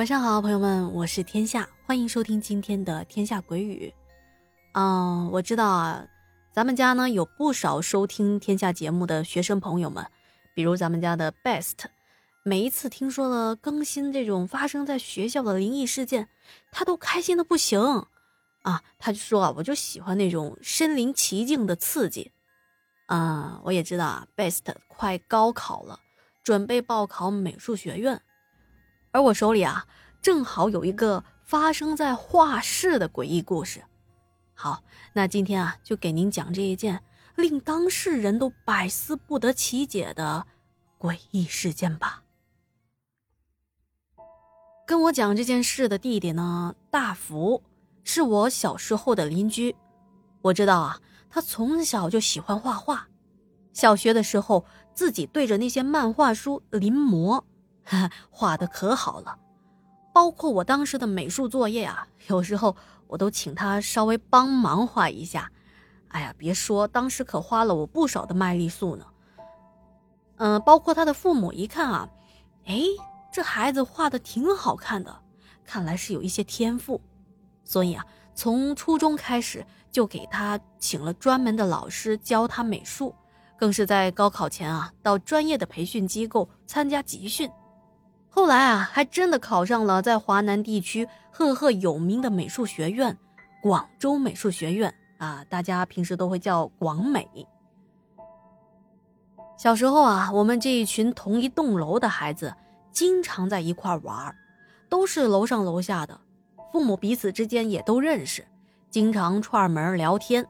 晚上好，朋友们，我是天下，欢迎收听今天的《天下鬼语》。嗯，我知道啊，咱们家呢有不少收听天下节目的学生朋友们，比如咱们家的 Best，每一次听说了更新这种发生在学校的灵异事件，他都开心的不行啊！他就说啊，我就喜欢那种身临其境的刺激。啊，我也知道啊，Best 快高考了，准备报考美术学院。而我手里啊，正好有一个发生在画室的诡异故事。好，那今天啊，就给您讲这一件令当事人都百思不得其解的诡异事件吧。跟我讲这件事的弟弟呢，大福，是我小时候的邻居。我知道啊，他从小就喜欢画画，小学的时候自己对着那些漫画书临摹。画的可好了，包括我当时的美术作业啊，有时候我都请他稍微帮忙画一下。哎呀，别说，当时可花了我不少的麦丽素呢。嗯，包括他的父母一看啊，哎，这孩子画的挺好看的，看来是有一些天赋，所以啊，从初中开始就给他请了专门的老师教他美术，更是在高考前啊，到专业的培训机构参加集训。后来啊，还真的考上了在华南地区赫赫有名的美术学院——广州美术学院啊，大家平时都会叫广美。小时候啊，我们这一群同一栋楼的孩子经常在一块玩，都是楼上楼下的，父母彼此之间也都认识，经常串门聊天。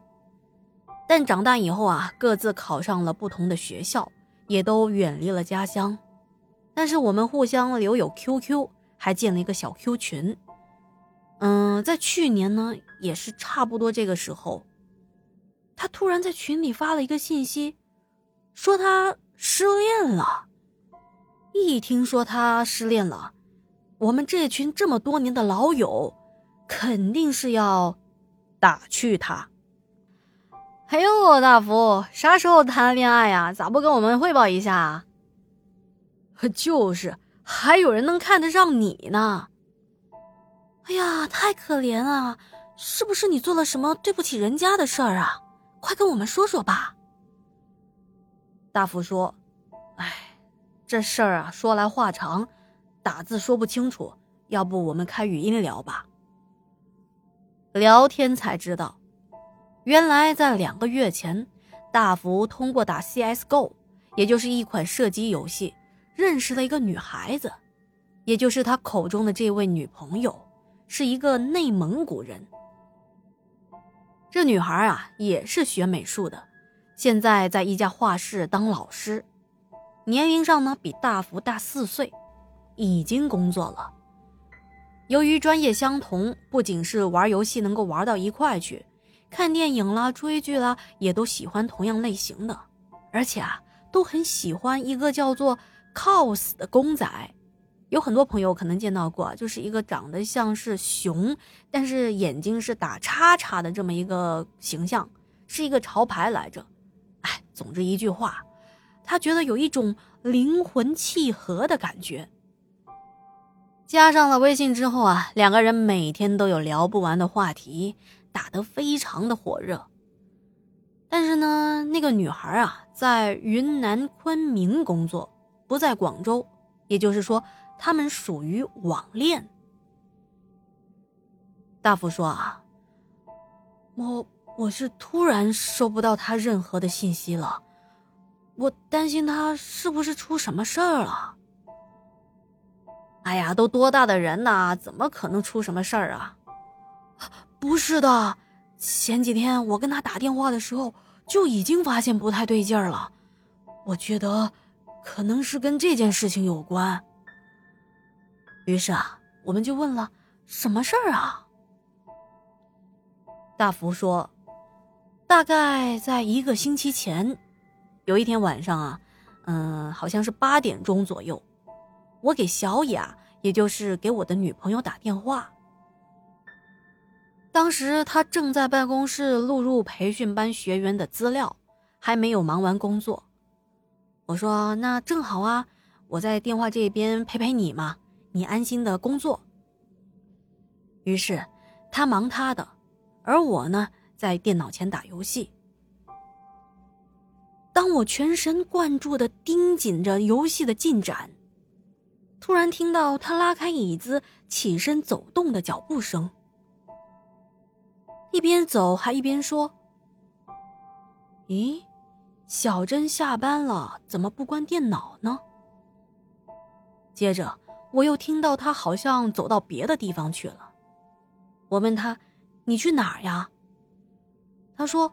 但长大以后啊，各自考上了不同的学校，也都远离了家乡。但是我们互相留有 QQ，还建了一个小 Q 群。嗯，在去年呢，也是差不多这个时候，他突然在群里发了一个信息，说他失恋了。一听说他失恋了，我们这群这么多年的老友，肯定是要打趣他。哎呦，大福，啥时候谈恋爱呀？咋不跟我们汇报一下？可就是，还有人能看得上你呢。哎呀，太可怜了，是不是你做了什么对不起人家的事儿啊？快跟我们说说吧。大福说：“哎，这事儿啊，说来话长，打字说不清楚，要不我们开语音聊吧。”聊天才知道，原来在两个月前，大福通过打 CS:GO，也就是一款射击游戏。认识了一个女孩子，也就是他口中的这位女朋友，是一个内蒙古人。这女孩啊，也是学美术的，现在在一家画室当老师，年龄上呢比大福大四岁，已经工作了。由于专业相同，不仅是玩游戏能够玩到一块去，看电影啦、追剧啦，也都喜欢同样类型的，而且啊，都很喜欢一个叫做。Cos 的公仔，有很多朋友可能见到过，就是一个长得像是熊，但是眼睛是打叉叉的这么一个形象，是一个潮牌来着。哎，总之一句话，他觉得有一种灵魂契合的感觉。加上了微信之后啊，两个人每天都有聊不完的话题，打得非常的火热。但是呢，那个女孩啊，在云南昆明工作。不在广州，也就是说，他们属于网恋。大福说：“啊，我我是突然收不到他任何的信息了，我担心他是不是出什么事儿了。”哎呀，都多大的人呐，怎么可能出什么事儿啊？不是的，前几天我跟他打电话的时候就已经发现不太对劲儿了，我觉得。可能是跟这件事情有关。于是啊，我们就问了什么事儿啊？大福说，大概在一个星期前，有一天晚上啊，嗯，好像是八点钟左右，我给小雅，也就是给我的女朋友打电话。当时她正在办公室录入培训班学员的资料，还没有忙完工作。我说：“那正好啊，我在电话这边陪陪你嘛，你安心的工作。于是，他忙他的，而我呢，在电脑前打游戏。当我全神贯注的盯紧着游戏的进展，突然听到他拉开椅子、起身走动的脚步声，一边走还一边说：“咦，小珍下班了，怎么不关电脑呢？”接着，我又听到他好像走到别的地方去了。我问他：“你去哪儿呀？”他说：“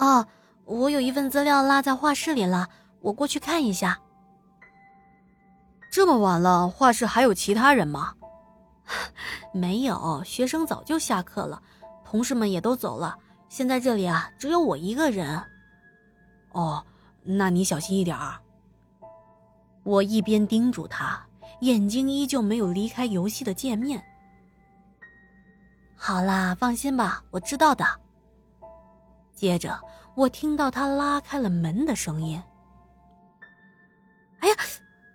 啊，我有一份资料落在画室里了，我过去看一下。”这么晚了，画室还有其他人吗？没有，学生早就下课了，同事们也都走了，现在这里啊，只有我一个人。哦，那你小心一点儿。我一边叮嘱他，眼睛依旧没有离开游戏的界面。好啦，放心吧，我知道的。接着，我听到他拉开了门的声音。哎呀，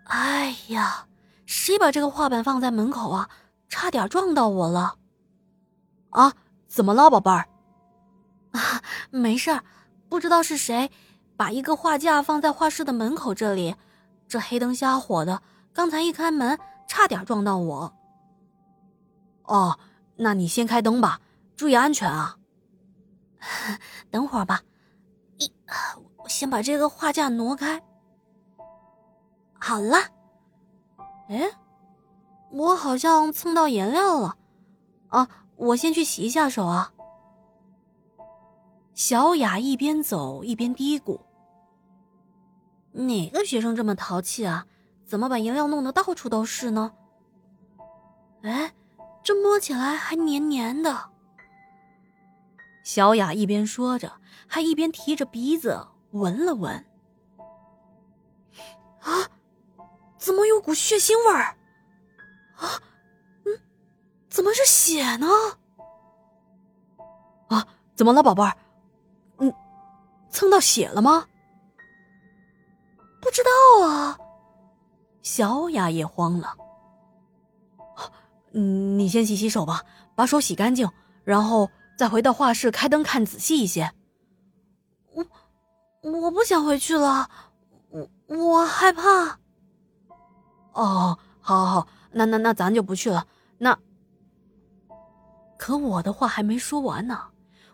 哎呀，谁把这个画板放在门口啊？差点撞到我了。啊，怎么了，宝贝儿？啊，没事儿，不知道是谁把一个画架放在画室的门口这里。这黑灯瞎火的，刚才一开门，差点撞到我。哦，那你先开灯吧，注意安全啊。等会儿吧，一，我先把这个画架挪开。好了，哎，我好像蹭到颜料了，啊，我先去洗一下手啊。小雅一边走一边嘀咕。哪个学生这么淘气啊？怎么把颜料弄得到处都是呢？哎，这摸起来还黏黏的。小雅一边说着，还一边提着鼻子闻了闻。啊，怎么有股血腥味儿？啊，嗯，怎么是血呢？啊，怎么了，宝贝儿？蹭到血了吗？不知道啊，小雅也慌了。你先洗洗手吧，把手洗干净，然后再回到画室开灯看仔细一些。我我不想回去了，我我害怕。哦，好，好，好，那那那咱就不去了。那可我的话还没说完呢，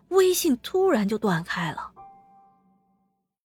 微信突然就断开了。